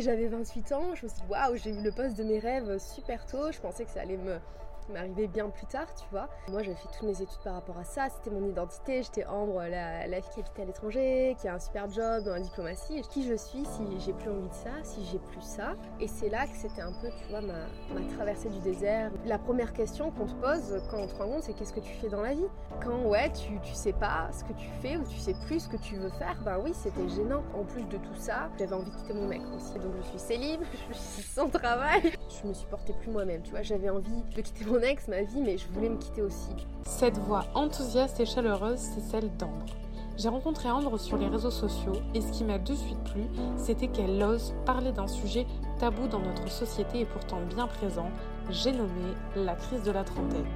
J'avais 28 ans, je me suis dit waouh, j'ai eu le poste de mes rêves super tôt, je pensais que ça allait me m'arrivait bien plus tard, tu vois. Moi, j'avais fait toutes mes études par rapport à ça, c'était mon identité, j'étais Ambre, la, la fille qui habitait à l'étranger, qui a un super job la diplomatie. Qui je suis si j'ai plus envie de ça, si j'ai plus ça? Et c'est là que c'était un peu, tu vois, ma, ma traversée du désert. La première question qu'on te pose quand on te rend compte, c'est qu'est-ce que tu fais dans la vie? Quand, ouais, tu, tu sais pas ce que tu fais ou tu sais plus ce que tu veux faire, ben oui, c'était gênant. En plus de tout ça, j'avais envie de quitter mon mec aussi. Donc je suis célib, je suis sans travail. Je me supportais plus moi-même, tu vois, j'avais envie de quitter mon ex, ma vie, mais je voulais me quitter aussi. Cette voix enthousiaste et chaleureuse, c'est celle d'Ambre. J'ai rencontré Ambre sur les réseaux sociaux et ce qui m'a de suite plu, c'était qu'elle ose parler d'un sujet tabou dans notre société et pourtant bien présent, j'ai nommé la crise de la trentaine.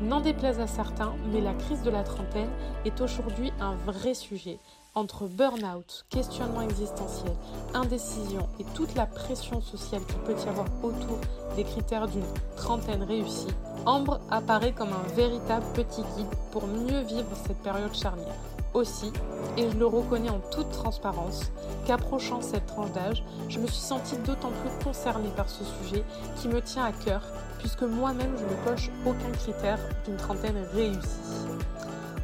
N'en déplaise à certains, mais la crise de la trentaine est aujourd'hui un vrai sujet entre burn-out, questionnement existentiel, indécision et toute la pression sociale qu'il peut y avoir autour des critères d'une trentaine réussie, Ambre apparaît comme un véritable petit guide pour mieux vivre cette période charnière. Aussi, et je le reconnais en toute transparence, qu'approchant cette tranche d'âge, je me suis sentie d'autant plus concernée par ce sujet qui me tient à cœur, puisque moi-même je ne coche aucun critère d'une trentaine réussie.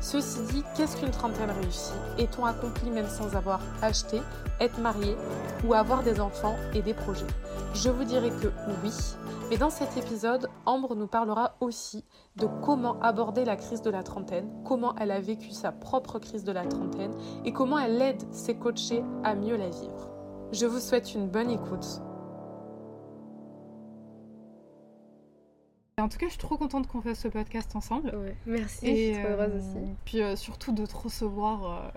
Ceci dit, qu'est-ce qu'une trentaine réussie? Est-on accompli même sans avoir acheté, être marié ou avoir des enfants et des projets? Je vous dirais que oui, mais dans cet épisode, Ambre nous parlera aussi de comment aborder la crise de la trentaine, comment elle a vécu sa propre crise de la trentaine et comment elle aide ses coachés à mieux la vivre. Je vous souhaite une bonne écoute. En tout cas, je suis trop contente qu'on fasse ce podcast ensemble. merci, je suis trop heureuse aussi. Euh, puis euh, surtout de te recevoir euh,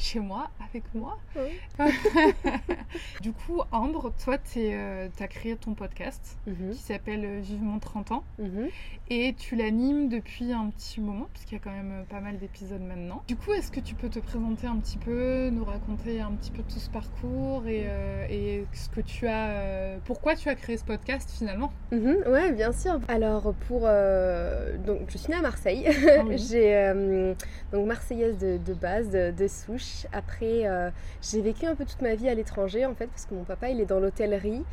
chez moi, avec moi. du coup, Ambre, toi, tu euh, as créé ton podcast mhm. qui s'appelle euh, Vivement 30 ans. Mhm. Et tu l'animes depuis un petit moment, puisqu'il y a quand même euh, pas mal d'épisodes maintenant. Du coup, est-ce que tu peux te présenter un petit peu, nous raconter un petit peu tout ce parcours et, et ce que tu as. pourquoi tu as créé ce podcast finalement? Mhm. Ouais, bien sûr. Alors, pour. donc, je suis née à Marseille. Ah J'ai. donc, marseillaise de, de base, de, de souche. Après, euh, j'ai vécu un peu toute ma vie à l'étranger en fait, parce que mon papa il est dans l'hôtellerie.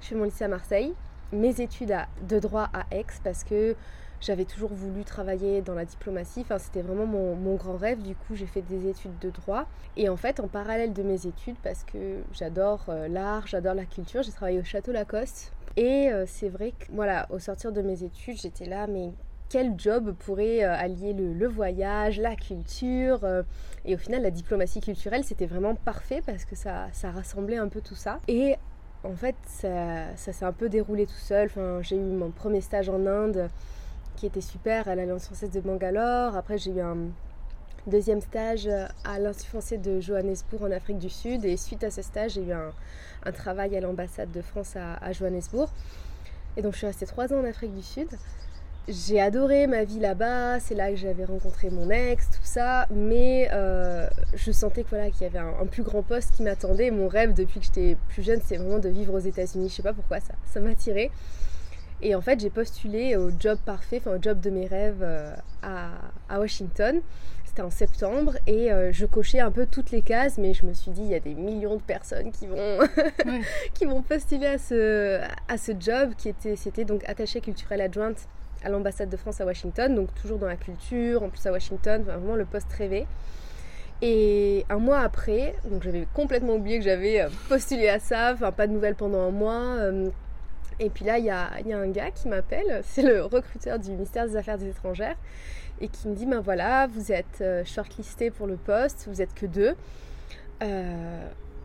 Je fais mon lycée à Marseille, mes études de droit à Aix, parce que j'avais toujours voulu travailler dans la diplomatie. Enfin, c'était vraiment mon, grand rêve. Du coup, j'ai fait des études de droit. Et en fait, en parallèle de mes études, parce que j'adore euh, l'art, j'adore la culture, j'ai travaillé au Château Lacoste. Et euh, c'est vrai que, voilà, au sortir de mes études, j'étais là, mais quel job pourrait euh, allier le, voyage, la culture euh, et au final la diplomatie culturelle c'était vraiment parfait parce que ça, ça rassemblait un peu tout ça. Et en fait ça, s'est un peu déroulé tout seul. Enfin, j'ai eu mon premier stage en Inde qui était super à l'Alliance française de Bangalore. Après j'ai eu un deuxième stage à l'Institut français de Johannesburg en Afrique du Sud. Et suite à ce stage j'ai eu un, travail à l'ambassade de France à, à Johannesburg. Et donc je suis restée trois ans en Afrique du Sud j'ai adoré ma vie là-bas, c'est là que j'avais rencontré mon ex, tout ça, mais euh, je sentais qu'il y avait un, plus grand poste qui m'attendait. Mon rêve depuis que j'étais plus jeune, c'est vraiment de vivre aux États-Unis. Je sais pas pourquoi ça, ça m'attirait. Et en fait, j'ai postulé au job parfait, enfin au job de mes rêves euh, à, Washington. C'était en septembre et euh, je cochais un peu toutes les cases, mais je me suis dit, il y a des millions de personnes qui vont, qui vont postuler à ce, à ce job qui était, c'était donc attaché culturel adjointe à l'ambassade de France à Washington, donc toujours dans la culture, en plus à Washington, vraiment le poste rêvé. Et un mois après, donc j'avais complètement oublié que j'avais euh, postulé à ça, enfin pas de nouvelles pendant un mois. Euh, et puis là, il y a, un gars qui m'appelle, c'est le recruteur du ministère des Affaires étrangères, et qui me dit, ben voilà, vous êtes euh, shortlisté pour le poste, vous êtes que deux.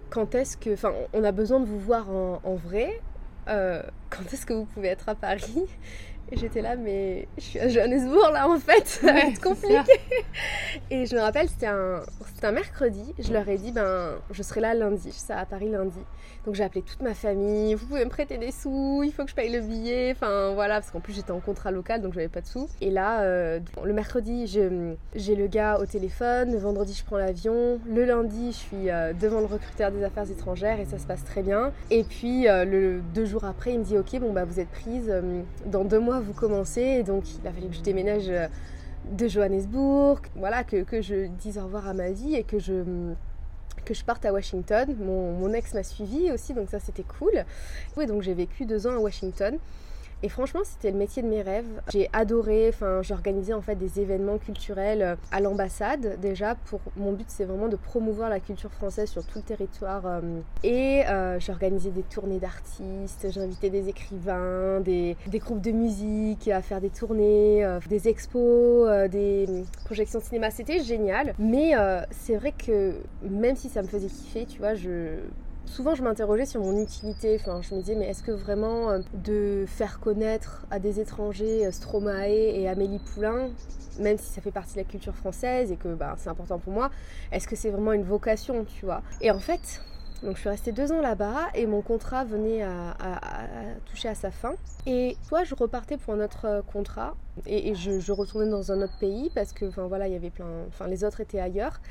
quand est-ce que... Enfin, on a besoin de vous voir en vrai. quand est-ce que vous pouvez être à Paris? Et j'étais là, mais je suis à Johannesburg là en fait, ça va être compliqué. Et je me rappelle, c'était un, un mercredi, je leur ai dit, ben je serai là lundi, je serai à Paris lundi. Donc j'ai appelé toute ma famille, vous pouvez me prêter des sous, il faut que je paye le billet, enfin voilà, parce qu'en plus j'étais en contrat local donc j'avais pas de sous. Et là, euh, le mercredi, j'ai le gars au téléphone, le vendredi je prends l'avion, le lundi je suis euh, devant le recruteur des affaires étrangères et ça se passe très bien. Et puis euh, le deux jours après, il me dit, ok, bon bah vous êtes prise, dans deux mois vous commencez, et donc il a fallu que je déménage de Johannesburg, voilà, que, je dise au revoir à ma vie et que je parte à Washington. Mon, mon ex m'a suivi aussi, donc ça c'était cool. Oui, donc j'ai vécu deux ans à Washington. Et franchement, c'était le métier de mes rêves. J'ai adoré, enfin, j'organisais en fait des événements culturels euh, à l'ambassade déjà. Pour mon but, c'est vraiment de promouvoir la culture française sur tout le territoire. Euh, et euh, j'organisais des tournées d'artistes, j'invitais des écrivains, des, des, groupes de musique à faire des tournées, des expos, des projections de cinéma. C'était génial. Mais c'est vrai que même si ça me faisait kiffer, tu vois, je souvent je m'interrogeais sur mon utilité. Enfin, je me disais, mais est-ce que vraiment euh, de faire connaître à des étrangers euh, Stromae et Amélie Poulain, même si ça fait partie de la culture française et que bah, c'est important pour moi, est-ce que c'est vraiment une vocation, tu vois? Et en fait, donc je suis restée deux ans là-bas et mon contrat venait à, toucher à sa fin. Et soit je repartais pour un autre euh, contrat et, je, je, retournais dans un autre pays parce que enfin voilà il y avait plein, enfin les autres étaient ailleurs.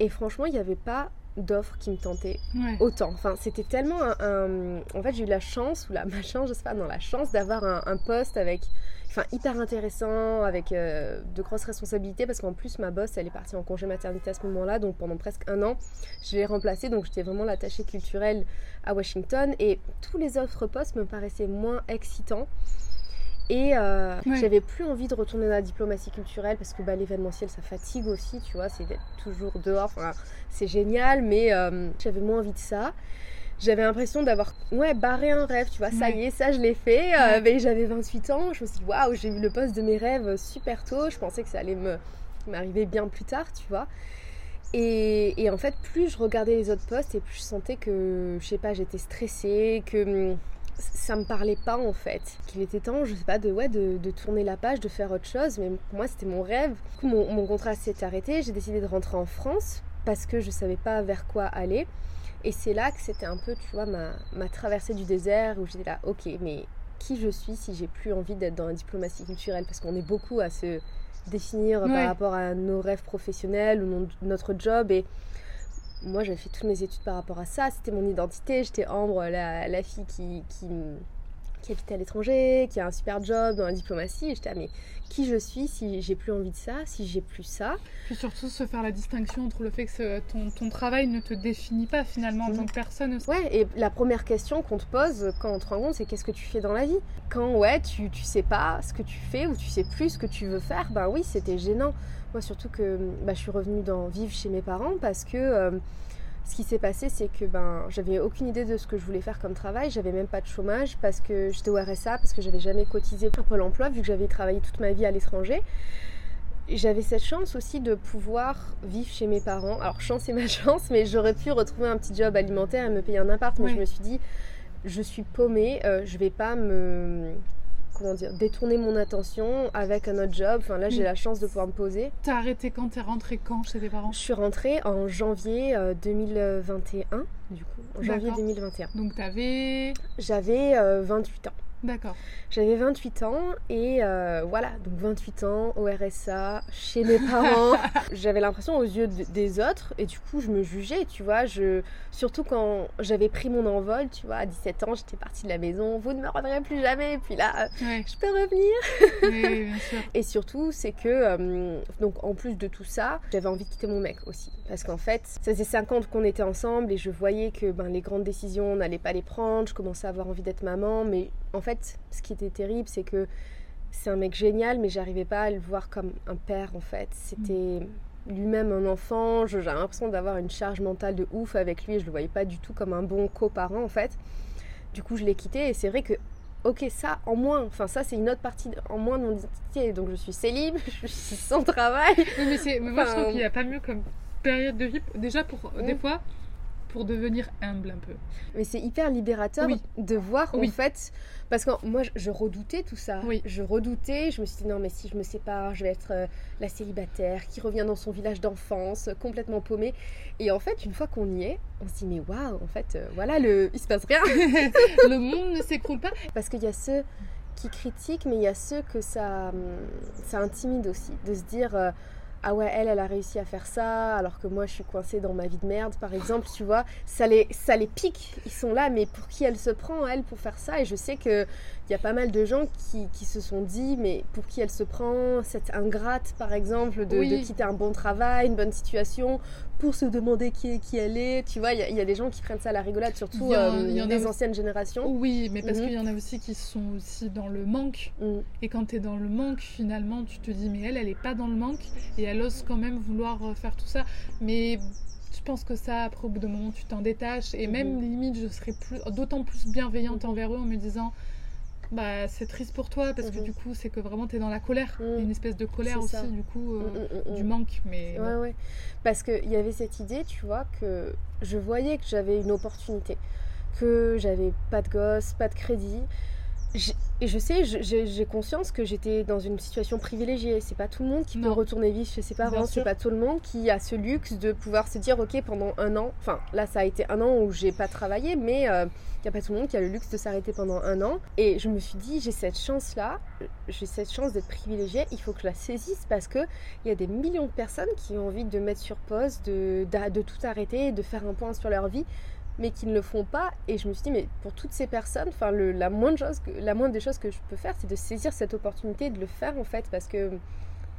Et franchement il n'y avait pas d'offres qui me tentaient autant. Enfin, c'était tellement un, En fait, j'ai eu la chance, ou la chance, je sais pas, non, la chance d'avoir un, poste avec. Enfin, hyper intéressant, avec euh, de grosses responsabilités, parce qu'en plus, ma boss, elle est partie en congé maternité à ce moment-là, donc pendant presque un an, je l'ai remplacée, donc j'étais vraiment l'attachée culturelle à Washington, et tous les autres postes me paraissaient moins excitants. Et euh, j'avais plus envie de retourner dans la diplomatie culturelle parce que bah, l'événementiel ça fatigue aussi, tu vois, c'est d'être toujours dehors, c'est génial, mais euh, j'avais moins envie de ça. J'avais l'impression d'avoir ouais, barré un rêve, tu vois, ça y est, ça je l'ai fait. Euh, mais j'avais 28 ans, je me suis dit waouh, j'ai eu le poste de mes rêves super tôt, je pensais que ça allait m'arriver bien plus tard, tu vois. Et, et, en fait, plus je regardais les autres postes et plus je sentais que, je sais pas, j'étais stressée, que ça me parlait pas en fait. Qu'il était temps, je sais pas, de, ouais, de, tourner la page, de faire autre chose. Mais pour moi, c'était mon rêve. Du coup, mon, contrat s'est arrêté. J'ai décidé de rentrer en France parce que je savais pas vers quoi aller. Et c'est là que c'était un peu, tu vois, ma, ma traversée du désert où j'étais là, ok, mais qui je suis si j'ai plus envie d'être dans la diplomatie culturelle? Parce qu'on est beaucoup à se définir par rapport à nos rêves professionnels ou notre job. Et moi j'avais fait toutes mes études par rapport à ça, c'était mon identité, j'étais Ambre, la, fille qui, qui habitait à l'étranger, qui a un super job dans la diplomatie, et j'étais mais qui je suis si j'ai plus envie de ça, si j'ai plus ça? Puis surtout se faire la distinction entre le fait que ton, ton, travail ne te définit pas finalement en tant que personne. Ouais, et la première question qu'on te pose quand on te rend compte, c'est qu'est-ce que tu fais dans la vie? Quand ouais, tu, tu sais pas ce que tu fais ou tu sais plus ce que tu veux faire, ben oui, c'était gênant. Moi, surtout que bah, je suis revenue dans vivre chez mes parents parce que euh, ce qui s'est passé, c'est que ben, j'avais aucune idée de ce que je voulais faire comme travail. J'avais même pas de chômage parce que j'étais au RSA, parce que j'avais jamais cotisé pour Pôle emploi vu que j'avais travaillé toute ma vie à l'étranger. J'avais cette chance aussi de pouvoir vivre chez mes parents. Alors, chance et ma chance, mais j'aurais pu retrouver un petit job alimentaire et me payer un appart. Mais je me suis dit, je suis paumée, euh, je vais pas me comment dire, détourner mon attention avec un autre job. Enfin là, j'ai la chance de pouvoir me poser. T'as arrêté quand? T'es rentrée quand chez tes parents? Je suis rentrée en janvier 2021, euh, du coup. En janvier 2021. Donc t'avais J'avais 28 euh, ans. D'accord. J'avais 28 ans et euh, voilà, donc 28 ans au RSA, chez mes parents. j'avais l'impression aux yeux des autres et du coup je me jugeais, tu vois. Je, surtout quand j'avais pris mon envol, tu vois, à 17 ans, j'étais partie de la maison, vous ne me reverrez plus jamais. Et puis là, je peux revenir. oui, bien sûr. Et surtout, c'est que, euh, donc en plus de tout ça, j'avais envie de quitter mon mec aussi. Parce qu'en fait, ça faisait 5 ans qu'on était ensemble et je voyais que ben, les grandes décisions, on n'allait pas les prendre. Je commençais à avoir envie d'être maman, mais en fait, ce qui était terrible, c'est que c'est un mec génial, mais j'arrivais pas à le voir comme un père, en fait. C'était lui-même un enfant. J'avais l'impression d'avoir une charge mentale de ouf avec lui. Et je le voyais pas du tout comme un bon coparent, en fait. Du coup, je l'ai quitté. Et c'est vrai que, ok, ça, en moins, enfin, ça, c'est une autre partie en moins de mon identité. Donc, je suis célib, je suis sans travail. mais, c'est, moi, je trouve qu'il n'y a pas mieux comme période de vie. Déjà, pour des fois pour devenir humble un peu. Mais c'est hyper libérateur de voir en fait, parce que moi je redoutais tout ça. Oui. Je redoutais, je me suis dit non mais si je me sépare, je vais être euh, la célibataire qui revient dans son village d'enfance, complètement paumée. Et en fait, une fois qu'on y est, on se dit mais waouh, en fait, euh, voilà, le... il se passe rien. le monde ne s'écroule pas. Parce qu'il y a ceux qui critiquent, mais il y a ceux que ça, hum, ça intimide aussi, de se dire... Euh, ah ouais, elle, elle a réussi à faire ça, alors que moi, je suis coincée dans ma vie de merde, par exemple, tu vois. Ça les, ça les pique. Ils sont là, mais pour qui elle se prend, elle, pour faire ça? Et je sais qu'il y a pas mal de gens qui, qui, se sont dit, mais pour qui elle se prend Cette ingrate, par exemple, de, de quitter un bon travail, une bonne situation, pour se demander qui, qui elle est. Tu vois, il y, a des gens qui prennent ça à la rigolade, surtout euh, des anciennes générations. Oui, mais parce mhm. qu'il y en a aussi qui sont aussi dans le manque. Mhm. Et quand tu es dans le manque, finalement, tu te dis, mais elle, elle est pas dans le manque. Et elle ose quand même vouloir euh, faire tout ça. Mais je pense que ça, après, au bout d'un moment, tu t'en détaches. Et même, mhm. limite, je serais d'autant plus bienveillante envers eux en me disant bah, c'est triste pour toi parce que du coup, c'est que vraiment tu es dans la colère. Mhm. Une espèce de colère aussi, du coup, euh, mhm, du manque. Mais ouais, ouais. Parce qu'il y avait cette idée, tu vois, que je voyais que j'avais une opportunité, que j'avais pas de gosse, pas de crédit. Et je sais, j'ai conscience que j'étais dans une situation privilégiée. C'est pas tout le monde qui peut retourner vivre chez ses parents. C'est pas tout le monde qui a ce luxe de pouvoir se dire, ok, pendant un an. Enfin, là, ça a été un an où j'ai pas travaillé, mais euh, il n'y a pas tout le monde qui a le luxe de s'arrêter pendant un an. Et je me suis dit, j'ai cette chance-là, j'ai cette chance d'être privilégiée, il faut que je la saisisse parce qu'il y a des millions de personnes qui ont envie de mettre sur pause, de, de, tout arrêter, de faire un point sur leur vie mais qui ne le font pas. Et je me suis dit, mais pour toutes ces personnes, enfin, la, moindre chose la moindre des choses que je peux faire, c'est de saisir cette opportunité et de le faire en fait, parce que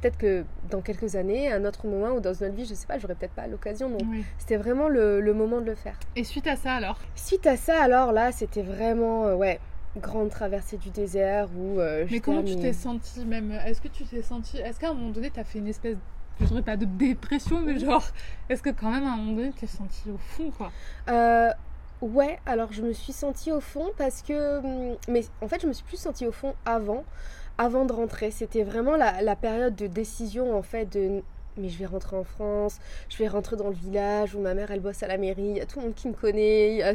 peut-être que dans quelques années, à un autre moment ou dans une autre vie, je sais pas, j'aurais peut-être pas l'occasion. Donc c'était vraiment le, moment de le faire. Et suite à ça alors? Suite à ça alors là, c'était vraiment euh, ouais grande traversée du désert où euh, Mais comment tu t'es sentie même Est-ce que tu t'es sentie Est-ce qu'à un moment donné, tu as fait une espèce je pas de dépression, mais genre, est-ce que quand même à un moment donné, tu t'es sentie au fond, quoi euh, Ouais, alors je me suis sentie au fond parce que. Hum, mais en fait, je me suis plus sentie au fond avant avant de rentrer. C'était vraiment la, période de décision en fait de mais je vais rentrer en France, je vais rentrer dans le village où ma mère elle bosse à la mairie, il y a tout le monde qui me connaît,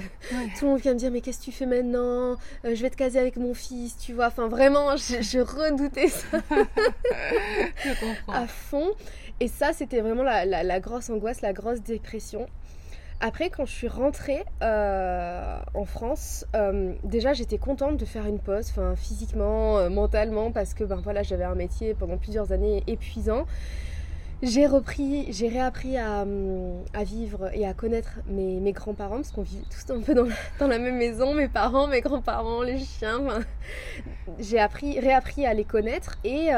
tout le monde vient me dire mais qu'est-ce que tu fais maintenant? Euh, Je vais te caser avec mon fils, tu vois. Enfin vraiment, je, redoutais ça à fond. Et ça c'était vraiment la, grosse angoisse, la grosse dépression. Après, quand je suis rentrée euh, en France, euh, déjà j'étais contente de faire une pause, enfin physiquement, mentalement, parce que ben voilà, j'avais un métier pendant plusieurs années épuisant. J'ai repris, j'ai réappris à, vivre et à connaître mes, grands-parents, parce qu'on vit tous un peu dans la, même maison, mes parents, mes grands-parents, les chiens. j'ai appris, réappris à les connaître et,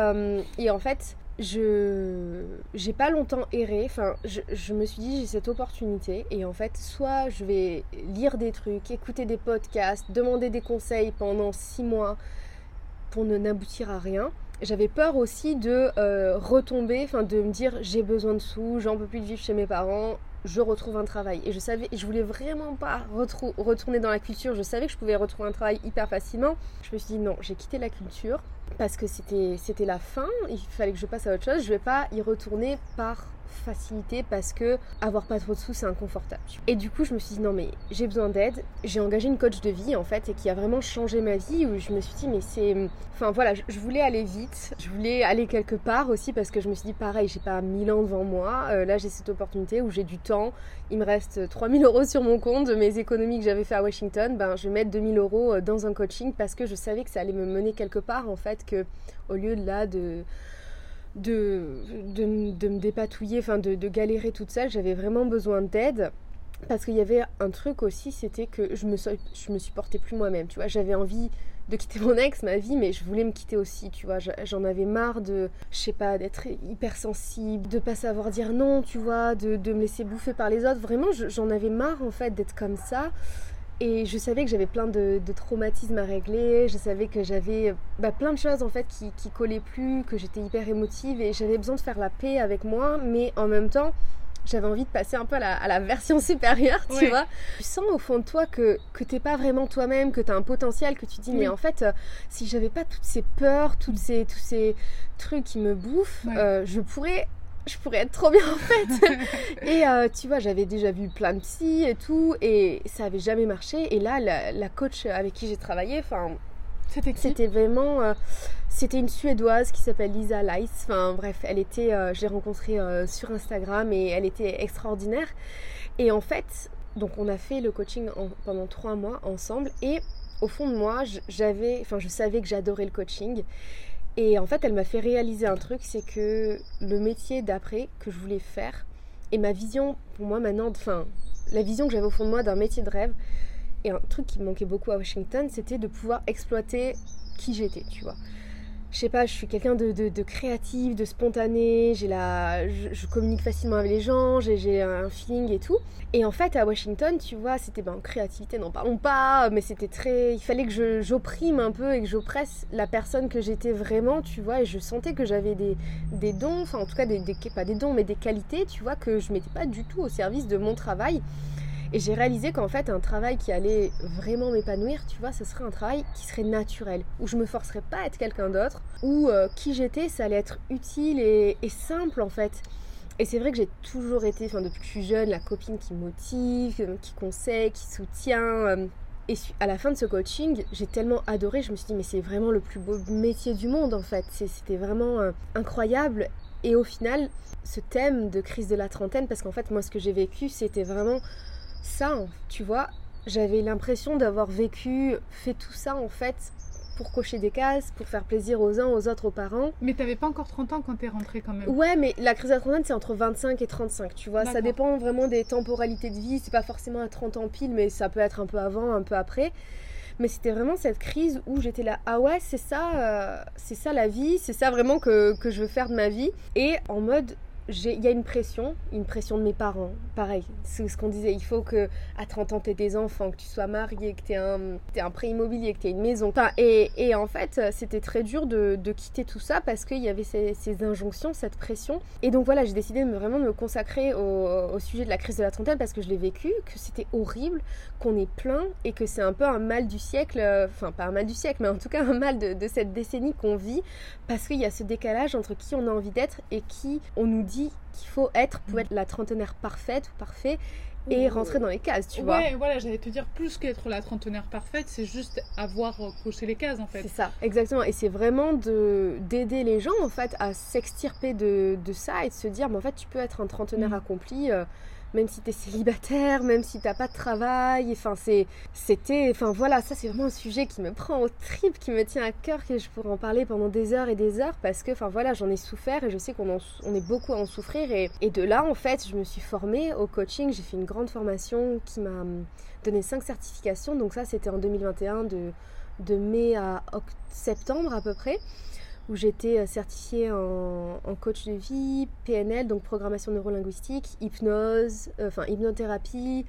et en fait, je j'ai pas longtemps erré. Enfin, je, me suis dit j'ai cette opportunité et en fait, soit je vais lire des trucs, écouter des podcasts, demander des conseils pendant six mois pour ne n'aboutir à rien. J'avais peur aussi de euh, retomber, enfin de me dire j'ai besoin de sous, j'en peux plus de vivre chez mes parents, je retrouve un travail. Et je savais, je voulais vraiment pas retourner dans la culture. Je savais que je pouvais retrouver un travail hyper facilement. Je me suis dit non, j'ai quitté la culture parce que c'était c'était la fin. Il fallait que je passe à autre chose. Je vais pas y retourner par facilité parce que avoir pas trop de sous c'est inconfortable. Et du coup je me suis dit non mais j'ai besoin d'aide. J'ai engagé une coach de vie en fait et qui a vraiment changé ma vie où je me suis dit mais c'est... Enfin voilà, je voulais aller vite, je voulais aller quelque part aussi parce que je me suis dit pareil, j'ai pas mille ans devant moi. Euh, là j'ai cette opportunité où j'ai du temps. Il me reste 3000 euros sur mon compte de mes économies que j'avais fait à Washington. Ben je vais mettre 2000 euros euh, dans un coaching parce que je savais que ça allait me mener quelque part en fait que au lieu de là de de, de, me dépatouiller, enfin de, de, galérer toute seule. J'avais vraiment besoin d'aide. Parce qu'il y avait un truc aussi, c'était que je me, je me supportais plus moi-même. Tu vois, j'avais envie de quitter mon ex, ma vie, mais je voulais me quitter aussi, tu vois. J'en avais marre de, je sais pas, d'être hypersensible, de pas savoir dire non, tu vois, de, de me laisser bouffer par les autres. Vraiment, j'en avais marre en fait d'être comme ça. Et je savais que j'avais plein de, traumatismes à régler, je savais que j'avais bah, plein de choses en fait qui, qui collaient plus, que j'étais hyper émotive et j'avais besoin de faire la paix avec moi, mais en même temps, j'avais envie de passer un peu à la, version supérieure, tu vois. Tu sens au fond de toi que, que t'es pas vraiment toi-même, que tu as un potentiel, que tu dis, mais en fait, euh, si j'avais pas toutes ces peurs, toutes ces, tous ces trucs qui me bouffent, euh, je pourrais je pourrais être trop bien en fait. et euh, tu vois, j'avais déjà vu plein de psy et tout, et ça avait jamais marché. Et là, la, coach avec qui j'ai travaillé, enfin, c'était vraiment, euh, c'était une suédoise qui s'appelle Lisa Lice. Enfin bref, elle était, euh, j'ai rencontré sur Instagram et elle était extraordinaire. Et en fait, donc on a fait le coaching pendant trois mois ensemble et au fond de moi, j'avais, enfin je savais que j'adorais le coaching et en fait, elle m'a fait réaliser un truc, c'est que le métier d'après que je voulais faire, et ma vision pour moi maintenant, enfin, la vision que j'avais au fond de moi d'un métier de rêve, et un truc qui me manquait beaucoup à Washington, c'était de pouvoir exploiter qui j'étais, tu vois. Je sais pas, je suis quelqu'un de, de, créatif, de spontané, j'ai la, je, communique facilement avec les gens, j'ai un feeling et tout. Et en fait, à Washington, tu vois, c'était ben, créativité, n'en parlons pas, mais c'était très. Il fallait que j'opprime un peu et que j'oppresse la personne que j'étais vraiment, tu vois, et je sentais que j'avais des, des, dons, enfin en tout cas, des, des, pas des dons, mais des qualités, tu vois, que je mettais pas du tout au service de mon travail. Et j'ai réalisé qu'en fait, un travail qui allait vraiment m'épanouir, tu vois, ce serait un travail qui serait naturel, où je me forcerais pas à être quelqu'un d'autre, où euh, qui j'étais, ça allait être utile et, simple en fait. Et c'est vrai que j'ai toujours été, enfin depuis que je suis jeune, la copine qui motive, euh, qui conseille, qui soutient. Euh. Et à la fin de ce coaching, j'ai tellement adoré, je me suis dit mais c'est vraiment le plus beau métier du monde en fait. C'était vraiment incroyable. Et au final, ce thème de crise de la trentaine, parce qu'en fait moi ce que j'ai vécu, c'était vraiment ça, tu vois, j'avais l'impression d'avoir vécu, fait tout ça en fait pour cocher des cases, pour faire plaisir aux uns, aux autres, aux parents. Mais t'avais pas encore 30 ans quand t'es rentrée quand même. Ouais, mais la crise la trentaine, c'est entre 25 et 35, tu vois. Ça dépend vraiment des temporalités de vie. C'est pas forcément à 30 ans pile, mais ça peut être un peu avant, un peu après. Mais c'était vraiment cette crise où j'étais là, ah ouais, c'est ça, euh, c'est ça la vie, c'est ça vraiment que, que je veux faire de ma vie. Et en mode, il y a une pression, une pression de mes parents. Pareil, c'est ce qu'on disait. Il faut que à 30 ans, tu aies des enfants, que tu sois marié, que tu aies un, un prêt immobilier, que tu aies une maison. et, et, en fait, c'était très dur de, de, quitter tout ça parce qu'il y avait ces, injonctions, cette pression. Et donc voilà, j'ai décidé de me, vraiment de me consacrer au, au, sujet de la crise de la trentaine parce que je l'ai vécu, que c'était horrible, qu'on est plein et que c'est un peu un mal du siècle. Enfin, pas un mal du siècle, mais en tout cas un mal de, de cette décennie qu'on vit parce qu'il y a ce décalage entre qui on a envie d'être et qui on nous dit qu'il faut être pour être la trentenaire parfaite ou parfait et rentrer dans les cases, tu vois. Ouais, voilà, j'allais te dire plus qu'être la trentenaire parfaite, c'est juste avoir coché les cases en fait. C'est ça, exactement. Et c'est vraiment de d'aider les gens en fait à s'extirper de, de, ça et de se dire, mais en fait, tu peux être un trentenaire mm. accompli. Euh, même si tu es célibataire, même si t'as pas de travail. Enfin, c'était, enfin voilà, ça c'est vraiment un sujet qui me prend au trip, qui me tient à cœur, que je pourrais en parler pendant des heures et des heures parce que, enfin voilà, j'en ai souffert et je sais qu'on on est beaucoup à en souffrir. Et, de là, en fait, je me suis formée au coaching. J'ai fait une grande formation qui m'a hum, donné cinq certifications. Donc ça, c'était en 2021 de, de mai à septembre à peu près où j'étais euh, certifiée en, coach de vie, PNL, donc programmation neurolinguistique, hypnose, euh, enfin hypnothérapie,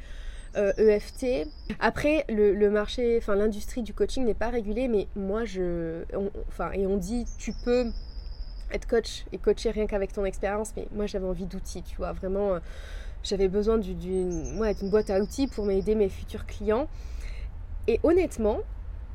EFT. Euh, e Après, le, marché, enfin l'industrie du coaching n'est pas régulée, mais moi je, enfin et on dit tu peux être coach et coacher rien qu'avec ton expérience, mais moi j'avais envie d'outils, tu vois, vraiment j'avais besoin d'une boîte à outils pour m'aider mes futurs clients. Et honnêtement,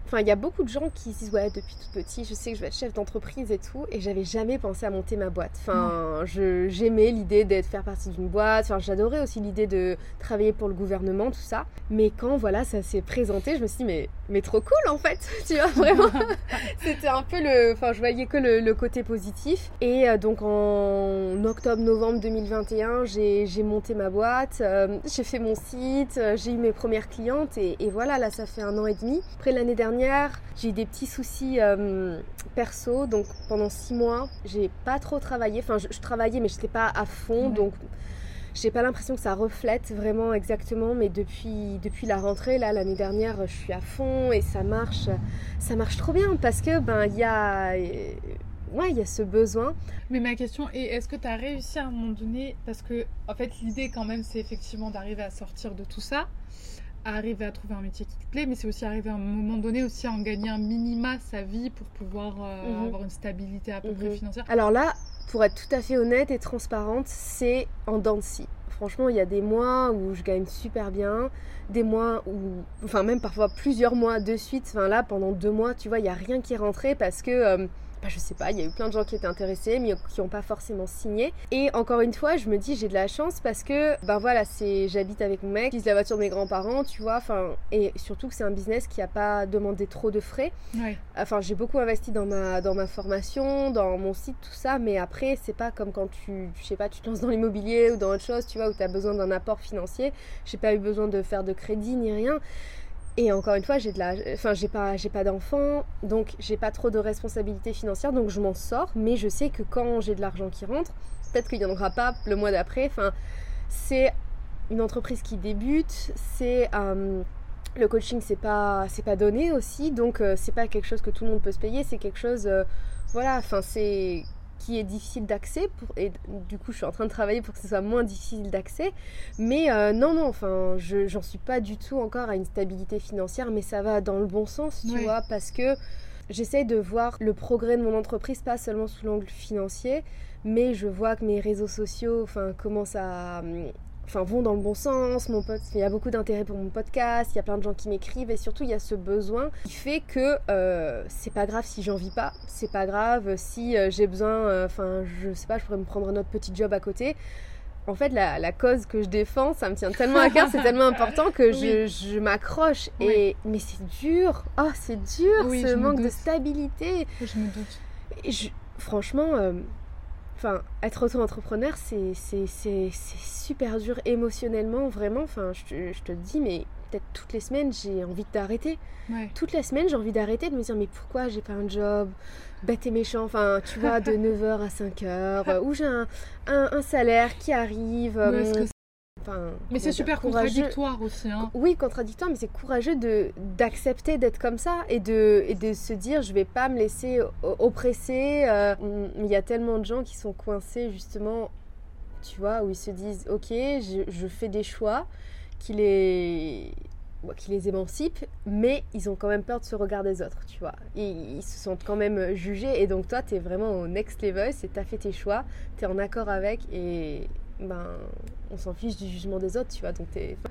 Enfin, il y a beaucoup de gens qui disent ouais depuis tout petit je sais que je vais être chef d'entreprise et tout et j'avais jamais pensé à monter ma boîte. Enfin, je j'aimais l'idée d'être faire partie d'une boîte. Enfin, j'adorais aussi l'idée de travailler pour le gouvernement tout ça. Mais quand voilà ça s'est présenté, je me suis dit mais mais trop cool en fait. tu vois vraiment. C'était un peu le. Enfin, je voyais que le, côté positif. Et euh, donc en octobre-novembre 2021, j'ai monté ma boîte, euh, j'ai fait mon site, euh, j'ai eu mes premières clientes et, et voilà là ça fait un an et demi. Après l'année dernière j'ai eu des petits soucis euh, perso, donc pendant six mois, j'ai pas trop travaillé. Enfin, je, travaillais, mais je n'étais pas à fond, donc j'ai pas l'impression que ça reflète vraiment exactement. Mais depuis, depuis la rentrée, là, l'année dernière, je suis à fond et ça marche, ça marche trop bien parce que ben il y a ouais, il y a ce besoin. Mais ma question est, est-ce que tu as réussi à un moment donné, parce que en fait l'idée quand même c'est effectivement d'arriver à sortir de tout ça, arriver à trouver un métier qui te plaît, mais c'est aussi arriver à un moment donné aussi à en gagner un minima sa vie pour pouvoir euh, mhm. avoir une stabilité à peu près mhm. financière. Alors là, pour être tout à fait honnête et transparente, c'est en dents Franchement, il y a des mois où je gagne super bien, des mois où, enfin même parfois plusieurs mois de suite. Enfin là, pendant deux mois, tu vois, il y a rien qui est rentré parce que euh, bah, je sais pas, il y a eu plein de gens qui étaient intéressés, mais qui n'ont pas forcément signé. Et encore une fois, je me dis, j'ai de la chance parce que, ben voilà, c'est, j'habite avec mon mec, j'utilise la voiture de mes grands-parents, tu vois, enfin, et surtout que c'est un business qui n'a pas demandé trop de frais. Enfin, j'ai beaucoup investi dans ma, dans ma formation, dans mon site, tout ça, mais après, c'est pas comme quand tu, je sais pas, tu te lances dans l'immobilier ou dans autre chose, tu vois, où tu as besoin d'un apport financier. J'ai pas eu besoin de faire de crédit ni rien. Et encore une fois, j'ai de la, enfin, j'ai pas, j'ai pas d'enfants, donc j'ai pas trop de responsabilités financières, donc je m'en sors. Mais je sais que quand j'ai de l'argent qui rentre, peut-être qu'il y en aura pas le mois d'après. Enfin, c'est une entreprise qui débute, c'est euh, le coaching c'est pas c'est pas donné aussi donc euh, c'est pas quelque chose que tout le monde peut se payer c'est quelque chose euh, voilà enfin c'est qui est difficile d'accès et du coup je suis en train de travailler pour que ce soit moins difficile d'accès. Mais euh, non non enfin je j'en suis pas du tout encore à une stabilité financière mais ça va dans le bon sens tu vois parce que j'essaie de voir le progrès de mon entreprise pas seulement sous l'angle financier mais je vois que mes réseaux sociaux enfin commencent à enfin, vont dans le bon sens. Mon pote, il y a beaucoup d'intérêt pour mon podcast, il y a plein de gens qui m'écrivent et surtout il y a ce besoin qui fait que euh, c'est pas grave si j'en vis pas, c'est pas grave si euh, j'ai besoin, euh, enfin, je sais pas, je pourrais me prendre un autre petit job à côté. En fait, la, cause que je défends, ça me tient tellement à cœur, c'est tellement important que je, m'accroche. Et mais c'est dur, oh c'est dur, ce manque de stabilité. Je me doute. Et franchement Enfin, être auto-entrepreneur, c'est super dur émotionnellement, vraiment. Enfin, je te, je te dis, mais peut-être toutes les semaines, j'ai envie d'arrêter. Toutes les semaines, j'ai envie d'arrêter, de me dire, mais pourquoi j'ai pas un job bête et méchant, enfin, tu vois, de 9h à 5h, où j'ai un, un, salaire qui arrive, mais c'est super contradictoire aussi. Hein. Oui, contradictoire, mais c'est courageux de d'accepter d'être comme ça et de, et de se dire je vais pas me laisser oppresser. Euh, il y a tellement de gens qui sont coincés justement, tu vois, où ils se disent ok, je, je fais des choix qui les qui les émancipent, mais ils ont quand même peur de ce regard des autres, tu vois. Ils, ils se sentent quand même jugés, et donc toi, tu es vraiment au next level, c'est as fait tes choix, tu es en accord avec, et, ben, on s'en fiche du jugement des autres, tu vois. Donc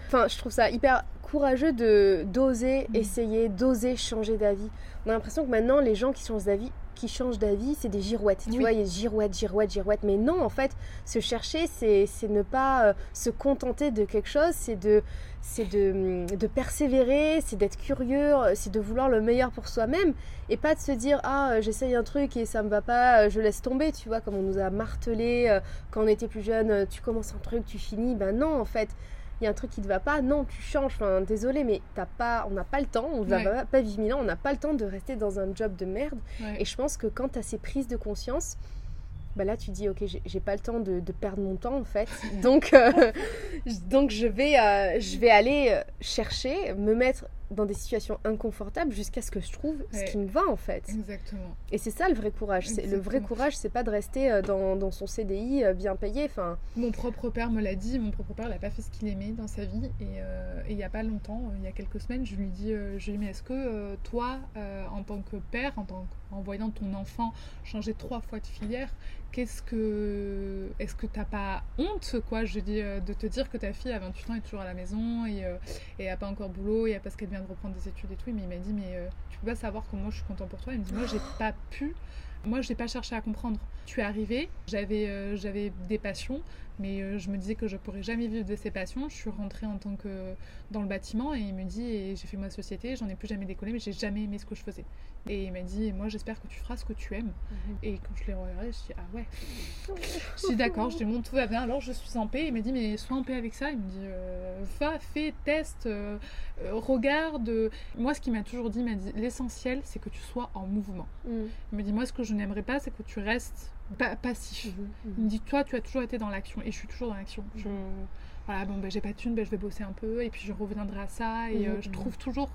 Enfin, je trouve ça hyper courageux de d'oser mm. essayer, d'oser changer d'avis. On a l'impression que maintenant, les gens qui changent d'avis, qui changent d'avis, c'est des girouettes. Tu vois, il y a girouette, girouette, girouette. Mais non, en fait, se chercher, c'est ne pas euh, se contenter de quelque chose, c'est de c'est de, de, persévérer, c'est d'être curieux, c'est de vouloir le meilleur pour soi-même et pas de se dire ah j'essaye un truc et ça me va pas, je laisse tomber, tu vois, comme on nous a martelé euh, quand on était plus jeune, tu commences un truc, tu finis, ben non en fait, il y a un truc qui te va pas, non tu changes, enfin désolé mais t'as pas, on n'a pas le temps, on ne va pas, vivre mille ans, on n'a pas le temps de rester dans un job de merde. Et je pense que quand tu as ces prises de conscience, bah là tu dis ok j'ai pas le temps de, perdre mon temps en fait. Donc euh, donc je vais euh, je vais aller euh, chercher me mettre dans des situations inconfortables jusqu'à ce que je trouve ce qui me va en fait. Exactement. Et c'est ça le vrai courage. Le vrai courage, c'est pas de rester euh, dans, dans, son CDI euh, bien payé. Enfin... Mon propre père me l'a dit. Mon propre père n'a pas fait ce qu'il aimait dans sa vie. Et, euh, il n'y a pas longtemps, il y a quelques semaines, je lui dis, je lui dis mais est-ce que toi, en tant que père, en, tant, en voyant ton enfant changer trois fois de filière, qu'est-ce que est-ce que t'as pas honte quoi? Je dis de te dire que ta fille à 28 ans est toujours à la maison et, et a pas encore boulot et parce qu'elle vient reprendre des études et tout. Mais il m'a dit, mais euh, tu peux pas savoir comment je suis content pour toi. Il me dit, moi, j'ai pas pu. Moi, j'ai pas cherché à comprendre. Tu es arrivé, j'avais euh, des passions, mais euh, je me disais que je pourrais jamais vivre de ces passions. Je suis rentrée en tant que dans le bâtiment et il me dit j'ai fait ma société, j'en ai plus jamais décollé, mais j'ai jamais aimé ce que je faisais. Et il m'a dit moi j'espère que tu feras ce que tu aimes. Mhm. Et quand je l'ai regardé, je dis ah ouais. je suis d'accord, je dis bon tout va bien, alors je suis en paix. Il m'a dit mais sois en paix avec ça. Il me dit euh, va, fais, teste, euh, regarde. Moi ce qu'il m'a toujours dit, m'a dit l'essentiel c'est que tu sois en mouvement. Mhm. Il me dit moi ce que je n'aimerais pas c'est que tu restes passif. Mhm. Il me dit, toi, tu as toujours été dans l'action. Et je suis toujours dans l'action. Je... Voilà, bon, ben, j'ai pas de thune, ben, je vais bosser un peu. Et puis je reviendrai à ça. Et euh, je trouve toujours.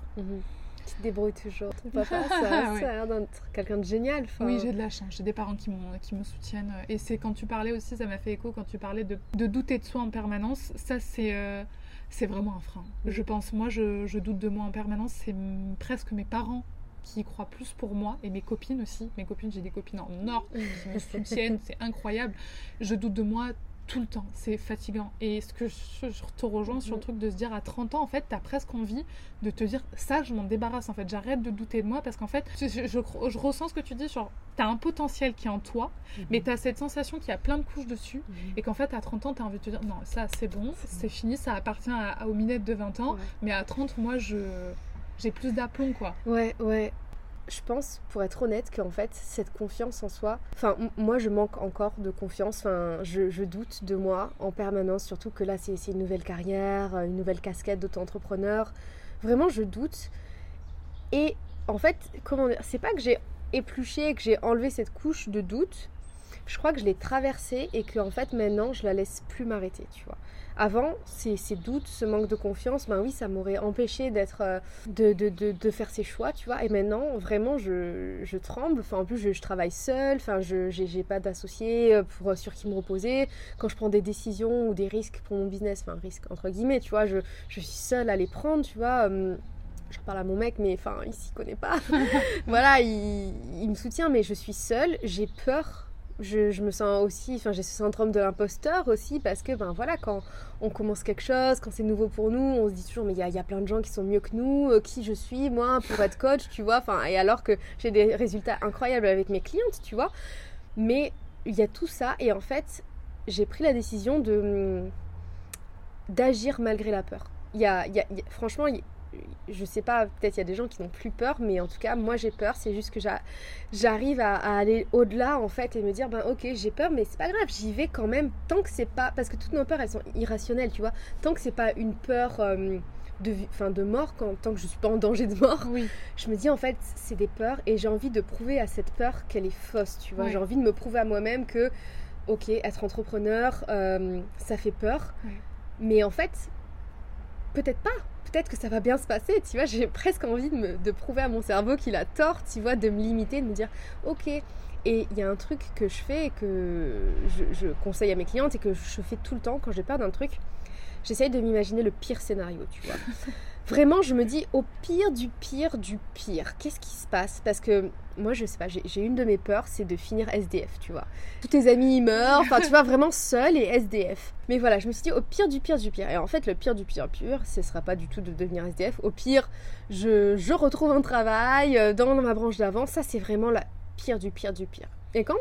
Tu te débrouilles toujours. Ton papa, ça, a l'air d'être quelqu'un de génial. Oui, j'ai de la chance. J'ai des parents qui, qui me soutiennent. Et c'est quand tu parlais aussi, ça m'a fait écho, quand tu parlais de, de douter de soi en permanence. Ça, c'est. Euh, c'est vraiment un frein. Je pense, moi, je, je doute de moi en permanence. C'est presque mes parents qui croient plus pour moi et mes copines aussi. Mes copines, j'ai des copines en or qui me soutiennent, c'est incroyable. Je doute de moi tout le temps, c'est fatigant. Et ce que je, te rejoins sur le truc de se dire à 30 ans, en fait, t'as presque envie de te dire ça, je m'en débarrasse en fait, j'arrête de douter de moi parce qu'en fait, je, je, ressens ce que tu dis sur t'as un potentiel qui est en toi, mhm. mais t'as cette sensation qu'il y a plein de couches dessus mhm. et qu'en fait, à 30 ans, t'as envie de te dire non, ça c'est bon, c'est fini, ça appartient à, aux minettes de 20 ans, mais à 30, moi je j'ai plus d'aplomb quoi. Ouais, ouais. Je pense, pour être honnête, qu'en fait, cette confiance en soi, enfin, moi, je manque encore de confiance. Enfin, je, doute de moi en permanence, surtout que là, c'est une nouvelle carrière, une nouvelle casquette d'auto-entrepreneur. Vraiment, je doute. Et en fait, comment dire, c'est pas que j'ai épluché, que j'ai enlevé cette couche de doute, je crois que je l'ai traversée et que en fait maintenant je la laisse plus m'arrêter, tu vois. Avant, ces, ces, doutes, ce manque de confiance, ben oui, ça m'aurait empêché d'être, euh, de, de, de, de, faire ses choix, tu vois. Et maintenant, vraiment, je, tremble. Enfin, en plus, je, travaille seule. Enfin, je j'ai pas d'associé euh, pour sur qui me reposer. Quand je prends des décisions ou des risques pour mon business, enfin, risque entre guillemets, tu vois, je, je suis seule à les prendre, tu vois. Hum, je parle à mon mec, mais enfin, il s'y connaît pas. voilà, il, il me soutient, mais je suis seule. J'ai peur je, me sens aussi, enfin j'ai ce syndrome de l'imposteur aussi parce que ben voilà quand on commence quelque chose, quand c'est nouveau pour nous, on se dit toujours mais il y, a, plein de gens qui sont mieux que nous, euh, qui je suis moi pour être coach, tu vois, enfin et alors que j'ai des résultats incroyables avec mes clientes, tu vois, mais il y a tout ça et en fait j'ai pris la décision de d'agir malgré la peur. Il y a, je sais pas, peut-être il y a des gens qui n'ont plus peur, mais en tout cas, moi j'ai peur. C'est juste que j'arrive à, aller au-delà en fait et me dire, ben ok, j'ai peur, mais c'est pas grave, j'y vais quand même tant que c'est pas. Parce que toutes nos peurs elles sont irrationnelles, tu vois. Tant que c'est pas une peur. Euh, de, fin, de mort, quand, tant que je suis pas en danger de mort, oui. je me dis en fait c'est des peurs et j'ai envie de prouver à cette peur qu'elle est fausse, tu vois. J'ai envie de me prouver à moi-même que, ok, être entrepreneur, euh, ça fait peur, mais en fait, peut-être pas. Peut-être que ça va bien se passer, tu vois, j'ai presque envie de, me, prouver à mon cerveau qu'il a tort, tu vois, de me limiter, de me dire, ok, et il y a un truc que je fais et que je, conseille à mes clientes et que je fais tout le temps quand j'ai peur d'un truc, j'essaye de m'imaginer le pire scénario, tu vois. Vraiment, je me dis au pire du pire du pire, qu'est-ce qui se passe? Parce que moi, je sais pas, j'ai une de mes peurs, c'est de finir SDF, tu vois. Tous tes amis meurent, enfin, tu vois, vraiment seul et SDF. Mais voilà, je me suis dit au pire du pire du pire. Et en fait, le pire du pire pire, ce sera pas du tout de devenir SDF. Au pire, je, je retrouve un travail euh, dans ma branche d'avant. Ça, c'est vraiment la pire du pire du pire. Et quand?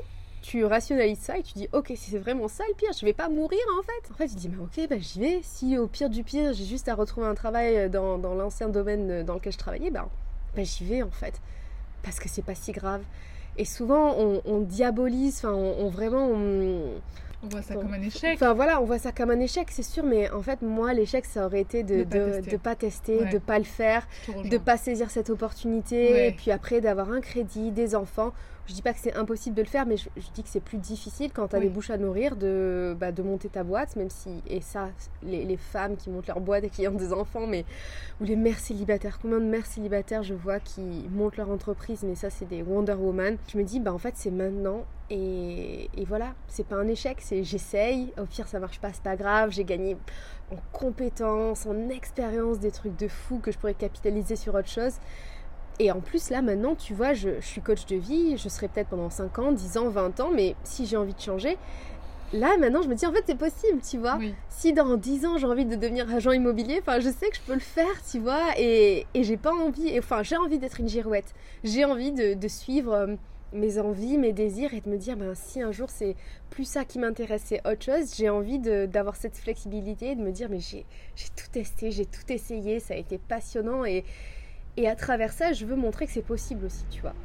Tu rationalises ça et tu dis ok si c'est vraiment ça le pire je vais pas mourir en fait. En fait tu dis mais ok bah j'y vais. Si au pire du pire j'ai juste à retrouver un travail dans, dans l'ancien domaine dans lequel je travaillais bah, bah j'y vais en fait. Parce que c'est pas si grave. Et souvent on, on diabolise enfin on, on, vraiment on, on voit ça comme un échec. Enfin voilà, on voit ça comme un échec, c'est sûr, mais en fait, moi, l'échec, ça aurait été de ne pas, de, pas, tester, de pas le faire, de pas saisir cette opportunité, ouais. et puis après d'avoir un crédit, des enfants. Je dis pas que c'est impossible de le faire, mais je, je dis que c'est plus difficile quand tu as oui. des bouches à nourrir de, bah, de monter ta boîte, même si, et ça, les, les, femmes qui montent leur boîte et qui ont des enfants, mais, ou les mères célibataires, combien de mères célibataires je vois qui montent leur entreprise, mais ça, c'est des Wonder Woman. Je me dis, bah en fait, c'est maintenant, et, et voilà, c'est pas un échec, c'est j'essaye, au pire, ça marche pas, c'est pas grave, j'ai gagné en compétences, en expérience, des trucs de fou que je pourrais capitaliser sur autre chose. Et en plus, là, maintenant, tu vois, je, je suis coach de vie, je serai peut-être pendant 5 ans, 10 ans, 20 ans, mais si j'ai envie de changer, là, maintenant, je me dis, en fait, c'est possible, tu vois. Oui. Si dans 10 ans, j'ai envie de devenir agent immobilier, enfin, je sais que je peux le faire, tu vois, et, et j'ai pas envie, enfin, j'ai envie d'être une girouette. J'ai envie de, de suivre euh, mes envies, mes désirs, et de me dire, ben, si un jour, c'est plus ça qui m'intéresse, c'est autre chose, j'ai envie d'avoir cette flexibilité, de me dire, mais j'ai tout testé, j'ai tout essayé, ça a été passionnant, et et à travers ça, je veux montrer que c'est possible aussi, tu vois.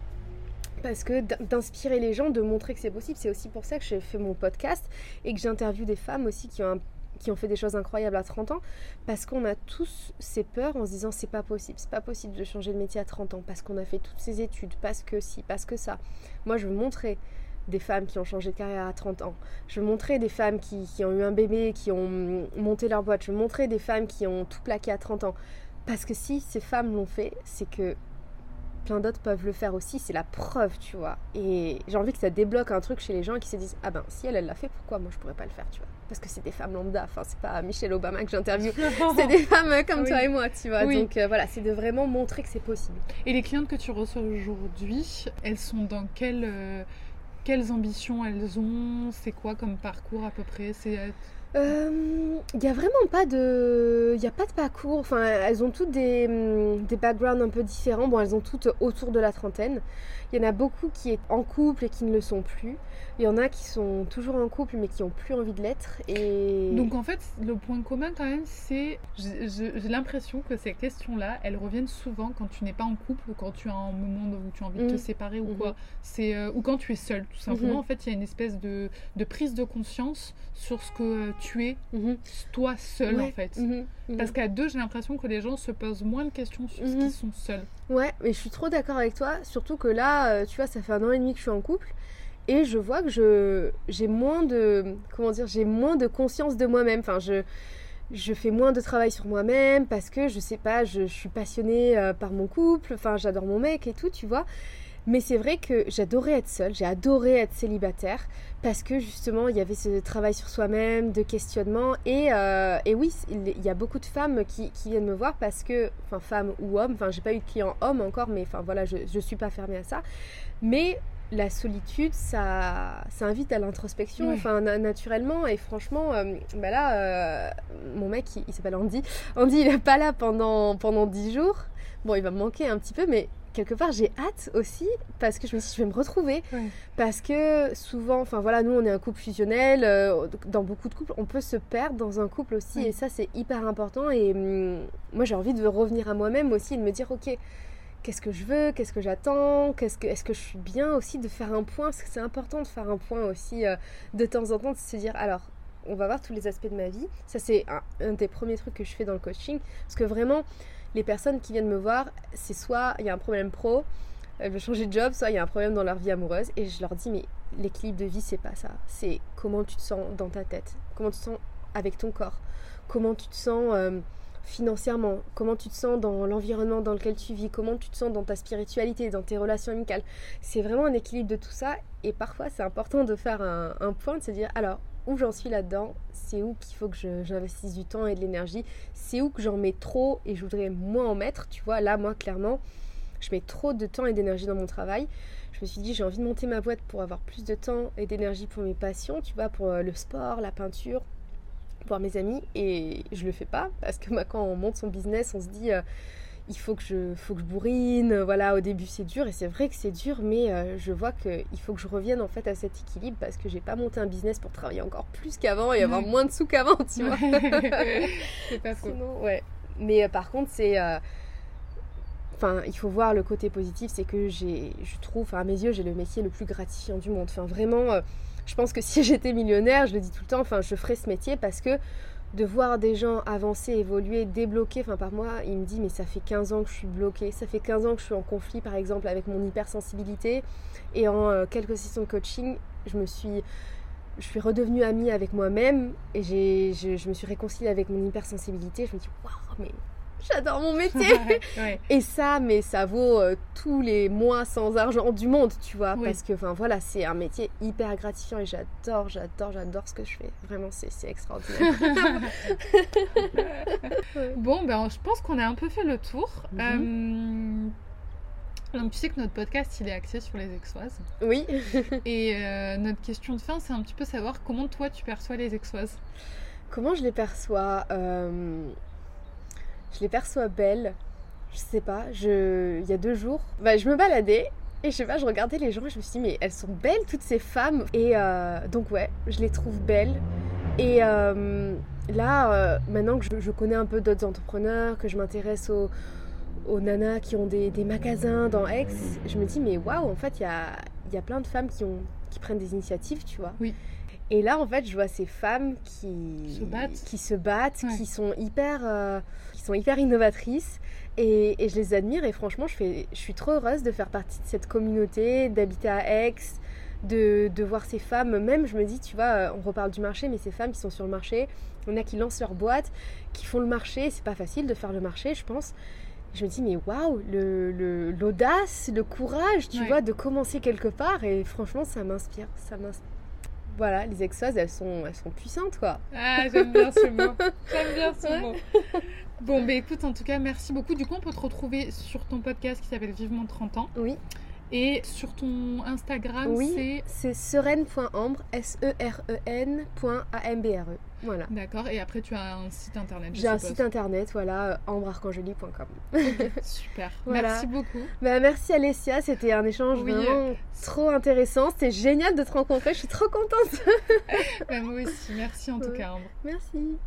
Parce que d'inspirer les gens, de montrer que c'est possible, c'est aussi pour ça que j'ai fait mon podcast et que j'interviewe des femmes aussi qui ont, qui fait des choses incroyables à 30 ans. Parce qu'on a tous ces peurs en se disant c'est pas possible, c'est pas possible de changer de métier à 30 ans parce qu'on a fait toutes ces études, parce que si, parce que ça. Moi, je veux montrer des femmes qui ont changé de carrière à 30 ans. Je veux montrer des femmes qui, qui ont eu un bébé, qui ont monté leur boîte. Je veux montrer des femmes qui ont tout plaqué à 30 ans. Parce que si ces femmes l'ont fait, c'est que plein d'autres peuvent le faire aussi, c'est la preuve, tu vois. Et j'ai envie que ça débloque un truc chez les gens qui se disent Ah ben, si elle, elle l'a fait, pourquoi moi je pourrais pas le faire, tu vois? Parce que c'est des femmes lambda, enfin, c'est pas Michelle Obama que j'interviewe, c'est des femmes comme oui. toi et moi, tu vois. Oui. Donc euh, voilà, c'est de vraiment montrer que c'est possible. Et les clientes que tu reçois aujourd'hui, elles sont dans quelle. Euh, quelles ambitions elles ont? C'est quoi comme parcours à peu près? C'est il euh, n'y a vraiment pas de. Il a pas de parcours. Enfin, elles ont toutes des, des backgrounds un peu différents. Bon, elles ont toutes autour de la trentaine. Il y en a beaucoup qui est en couple et qui ne le sont plus. Il y en a qui sont toujours en couple mais qui n'ont plus envie de l'être. Et... Donc en fait, le point commun quand même, c'est. J'ai l'impression que ces questions-là, elles reviennent souvent quand tu n'es pas en couple ou quand tu as un moment où tu as envie de te séparer ou mmh. quoi. C'est euh, Ou quand tu es seule, tout simplement. Mmh. En fait, il y a une espèce de, de, prise de conscience sur ce que tu es, toi ouais. en fait. Parce qu'à deux, j'ai l'impression que les gens se posent moins de questions sur ce qu'ils sont seuls. Ouais, mais je suis trop d'accord avec toi. Surtout que là, euh, tu vois, ça fait un an et demi que je suis en couple. et je vois que je j'ai moins de comment dire j'ai moins de conscience de moi-même enfin je je fais moins de travail sur moi-même parce que je sais pas je, suis passionnée euh, par mon couple enfin j'adore mon mec et tout tu vois mais c'est vrai que j'adorais être seule j'ai adoré être célibataire parce que justement il y avait ce travail sur soi-même de questionnement et, euh, et oui il y a beaucoup de femmes qui, qui, viennent me voir parce que enfin femmes ou hommes enfin j'ai pas eu de clients hommes encore mais enfin voilà je, je suis pas fermée à ça mais la solitude, ça, ça invite à l'introspection, enfin naturellement. Et franchement, euh, bah là, euh, mon mec, il, s'appelle Andy. Andy, il n'est pas là pendant pendant dix jours. Bon, il va me manquer un petit peu, mais quelque part, j'ai hâte aussi parce que je me suis dit, je vais me retrouver. Parce que souvent, enfin voilà, nous, on est un couple fusionnel. Euh, dans beaucoup de couples, on peut se perdre dans un couple aussi, et ça, c'est hyper important. Et hum, moi, j'ai envie de revenir à moi-même aussi et de me dire, ok qu'est-ce que je veux, qu'est-ce que j'attends, qu'est-ce que, est-ce que je suis bien aussi de faire un point, parce que c'est important de faire un point aussi euh, de temps en temps, de se dire alors on va voir tous les aspects de ma vie. Ça c'est un, des premiers trucs que je fais dans le coaching, parce que vraiment les personnes qui viennent me voir, c'est soit il y a un problème pro, elles veulent changer de job, soit il y a un problème dans leur vie amoureuse, et je leur dis mais l'équilibre de vie c'est pas ça, c'est comment tu te sens dans ta tête, comment tu te sens avec ton corps, comment tu te sens euh, financièrement, comment tu te sens dans l'environnement dans lequel tu vis, comment tu te sens dans ta spiritualité, dans tes relations amicales. C'est vraiment un équilibre de tout ça et parfois c'est important de faire un, point, de se dire alors où j'en suis là-dedans, c'est où qu'il faut que j'investisse du temps et de l'énergie, c'est où que j'en mets trop et je voudrais moins en mettre, tu vois, là moi clairement je mets trop de temps et d'énergie dans mon travail. Je me suis dit j'ai envie de monter ma boîte pour avoir plus de temps et d'énergie pour mes passions, tu vois, pour euh, le sport, la peinture, voir mes amis et je le fais pas parce que quand on monte son business, on se dit euh, il faut que je faut que je bourrine. Voilà, au début c'est dur et c'est vrai que c'est dur, mais euh, je vois qu'il faut que je revienne en fait à cet équilibre parce que j'ai pas monté un business pour travailler encore plus qu'avant et avoir moins de sous qu'avant, tu vois. c'est pas faux. ouais. Mais euh, par contre, c'est Enfin, il faut voir le côté positif, c'est que j'ai, je trouve, à mes yeux, j'ai le métier le plus gratifiant du monde. Enfin, vraiment, je pense que si j'étais millionnaire, je le dis tout le temps, enfin, je ferais ce métier parce que de voir des gens avancer, évoluer, débloquer, enfin par moi, il me dit mais ça fait 15 ans que je suis bloquée, ça fait 15 ans que je suis en conflit par exemple avec mon hypersensibilité. Et en euh, quelques sessions de coaching, je me suis je suis redevenue amie avec moi-même. Et je, me suis réconciliée avec mon hypersensibilité. Je me dis waouh mais j'adore mon métier. Et ça, mais ça vaut euh, tous les mois sans argent du monde, tu vois. Parce que, enfin voilà, c'est un métier hyper gratifiant et j'adore, j'adore, j'adore ce que je fais. Vraiment, c'est extraordinaire. bon, ben, je pense qu'on a un peu fait le tour. Mhm. Euh, donc tu sais que notre podcast il est axé sur les exoises. Oui. et euh, notre question de fin c'est un petit peu savoir comment toi tu perçois les exoises. Comment je les perçois? Je les perçois belles. Je sais pas, je... il y a deux jours, bah, je me baladais et je sais pas, je regardais les gens et je me suis dit, mais elles sont belles toutes ces femmes. Et euh, donc, ouais, je les trouve belles. Et euh, là, euh, maintenant que je, connais un peu d'autres entrepreneurs, que je m'intéresse aux, aux, nanas qui ont des, des, magasins dans Aix, je me dis, mais waouh, en fait, il y a, y a plein de femmes qui, ont, qui prennent des initiatives, tu vois. Oui. Et là, en fait, je vois ces femmes qui se battent, qui, se battent, qui sont hyper sont hyper innovatrices. Et, je les admire et franchement je, fais, je suis trop heureuse de faire partie de cette communauté, d'habiter à Aix, de, de, voir ces femmes, même je me dis, tu vois, on reparle du marché, mais ces femmes qui sont sur le marché, on a qui lancent leur boîte, qui font le marché, c'est pas facile de faire le marché je pense. Je me dis, mais waouh, l'audace, le, le, courage, tu vois, de commencer quelque part. Et franchement ça m'inspire, ça m'inspire voilà, les exoises, elles sont, elles sont puissantes, quoi. Ah, j'aime bien ce mot. J'aime bien ce mot. Bon, bah écoute, en tout cas, merci beaucoup. Du coup, on peut te retrouver sur ton podcast qui s'appelle Vivement 30 ans. Oui. Et sur ton Instagram, oui, c'est sereine.ambre, S-E-R-E-N.A-M-B-R-E. E. Voilà. D'accord. Et après, tu as un site internet. J'ai un site internet, voilà, ambrearcangeli.com. Super. Merci beaucoup. Bah, merci Alessia, c'était un échange vraiment trop intéressant. C'était génial de te rencontrer, je suis trop contente. bah, moi aussi, merci en tout cas, Ambre. Merci.